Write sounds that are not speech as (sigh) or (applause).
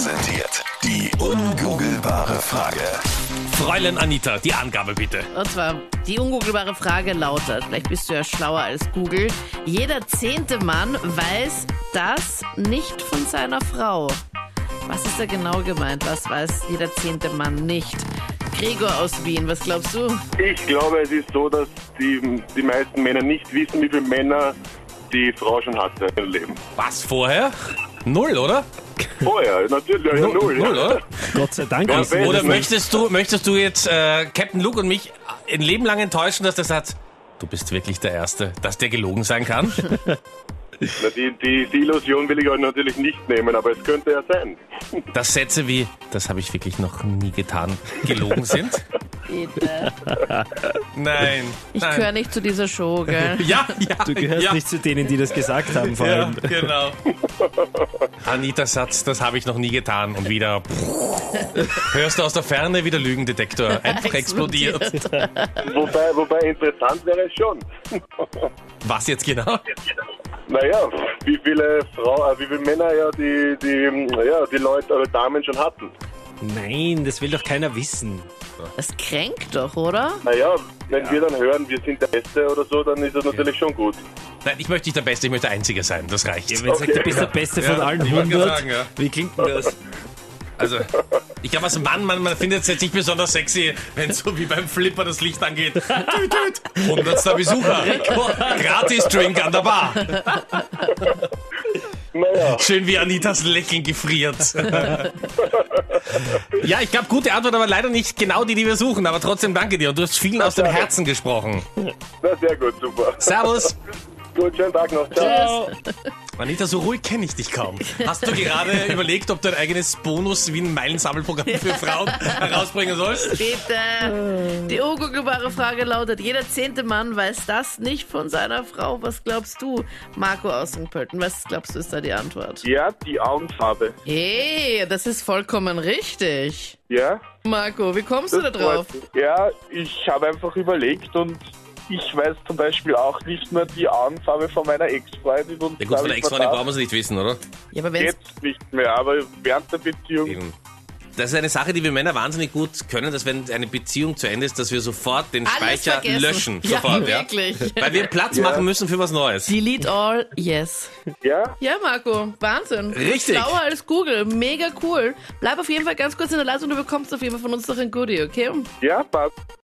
präsentiert. Die ungoogelbare Frage. Fräulein Anita, die Angabe bitte. Und zwar, die ungoogelbare Frage lautet, vielleicht bist du ja schlauer als Google, jeder zehnte Mann weiß das nicht von seiner Frau. Was ist da genau gemeint? Was weiß jeder zehnte Mann nicht? Gregor aus Wien, was glaubst du? Ich glaube, es ist so, dass die, die meisten Männer nicht wissen, wie viele Männer die Frau schon hatte im Leben. Was vorher? Null, oder? Vorher, natürlich, ja, ja, null. Null, oder? Gott sei Dank. Ja, Oder nicht. möchtest du, möchtest du jetzt äh, Captain Luke und mich ein Leben lang enttäuschen, dass der sagt, du bist wirklich der Erste, dass der gelogen sein kann? Na, die, die, die Illusion will ich euch natürlich nicht nehmen, aber es könnte ja sein. Dass Sätze wie, das habe ich wirklich noch nie getan, gelogen sind? (laughs) Bitte. (laughs) Nein. Ich nein. gehöre nicht zu dieser Show, gell? (laughs) Ja, ja. Du gehörst ja. nicht zu denen, die das gesagt haben, vor Ja, allem. genau. Anita Satz, das habe ich noch nie getan. Und wieder hörst du aus der Ferne, wie der Lügendetektor (laughs) einfach explodiert. Wobei, wobei interessant wäre es schon. Was jetzt genau? Naja, wie viele Frau, äh, wie viele Männer ja die, die, ja, die Leute oder Damen schon hatten. Nein, das will doch keiner wissen. Das kränkt doch, oder? Naja, wenn wir dann hören, wir sind der Beste oder so, dann ist das natürlich schon gut. Nein, ich möchte nicht der Beste, ich möchte der Einzige sein. Das reicht. Ja, wenn sagt, du bist der Beste von Ja, allen ich wollte gerade 100, sagen, ja. wie klingt denn das? Also, ich glaube, als Mann, man, man findet es jetzt nicht besonders sexy, wenn so wie beim Flipper das Licht angeht. Tüt, tüt. Hundertster Besucher. Gratis Drink an der Bar. Naja, (laughs) Schön wie Anitas Lächeln gefriert. ja, ich glaube, gute Antwort, aber leider nicht genau die, die wir suchen. Aber trotzdem danke dir. Und du hast vielen aus dem Herzen gesprochen. na sehr gut, super. Servus. Gut, schönen Tag noch. Ciao. Anita, so ruhig kenne ich dich kaum. Hast du gerade (laughs) überlegt, ob du ein eigenes Bonus wie ein Meilensammelprogramm für Frauen herausbringen sollst? Bitte. Die ungoogelbare Frage lautet, jeder zehnte Mann weiß das nicht von seiner Frau. Was glaubst du, Marco aus St. Pölten? Was glaubst du, ist da die Antwort? Ja, die Augenfarbe. Hey, das ist vollkommen richtig. Ja? Marco, wie kommst du da drauf? Ja, ich habe einfach überlegt und ich weiß zum Beispiel auch nicht mehr die Augenfarbe von meiner Ex-Freundin. und Ja gut, von der Ex-Freundin brauchen wir es nicht wissen, oder? Ja, aber Jetzt nicht mehr, aber während der Beziehung. Eben. Das ist eine Sache, die wir Männer wahnsinnig gut können, dass wenn eine Beziehung zu Ende ist, dass wir sofort den alles Speicher vergessen. löschen. Ja, Sofort, ja. wirklich. Weil wir Platz machen müssen für was Neues. Delete all, yes. Ja? Ja, Marco, Wahnsinn. Richtig. Schlauer als Google, mega cool. Bleib auf jeden Fall ganz kurz in der Leitung, du bekommst auf jeden Fall von uns noch ein Goodie, okay? Ja, passt.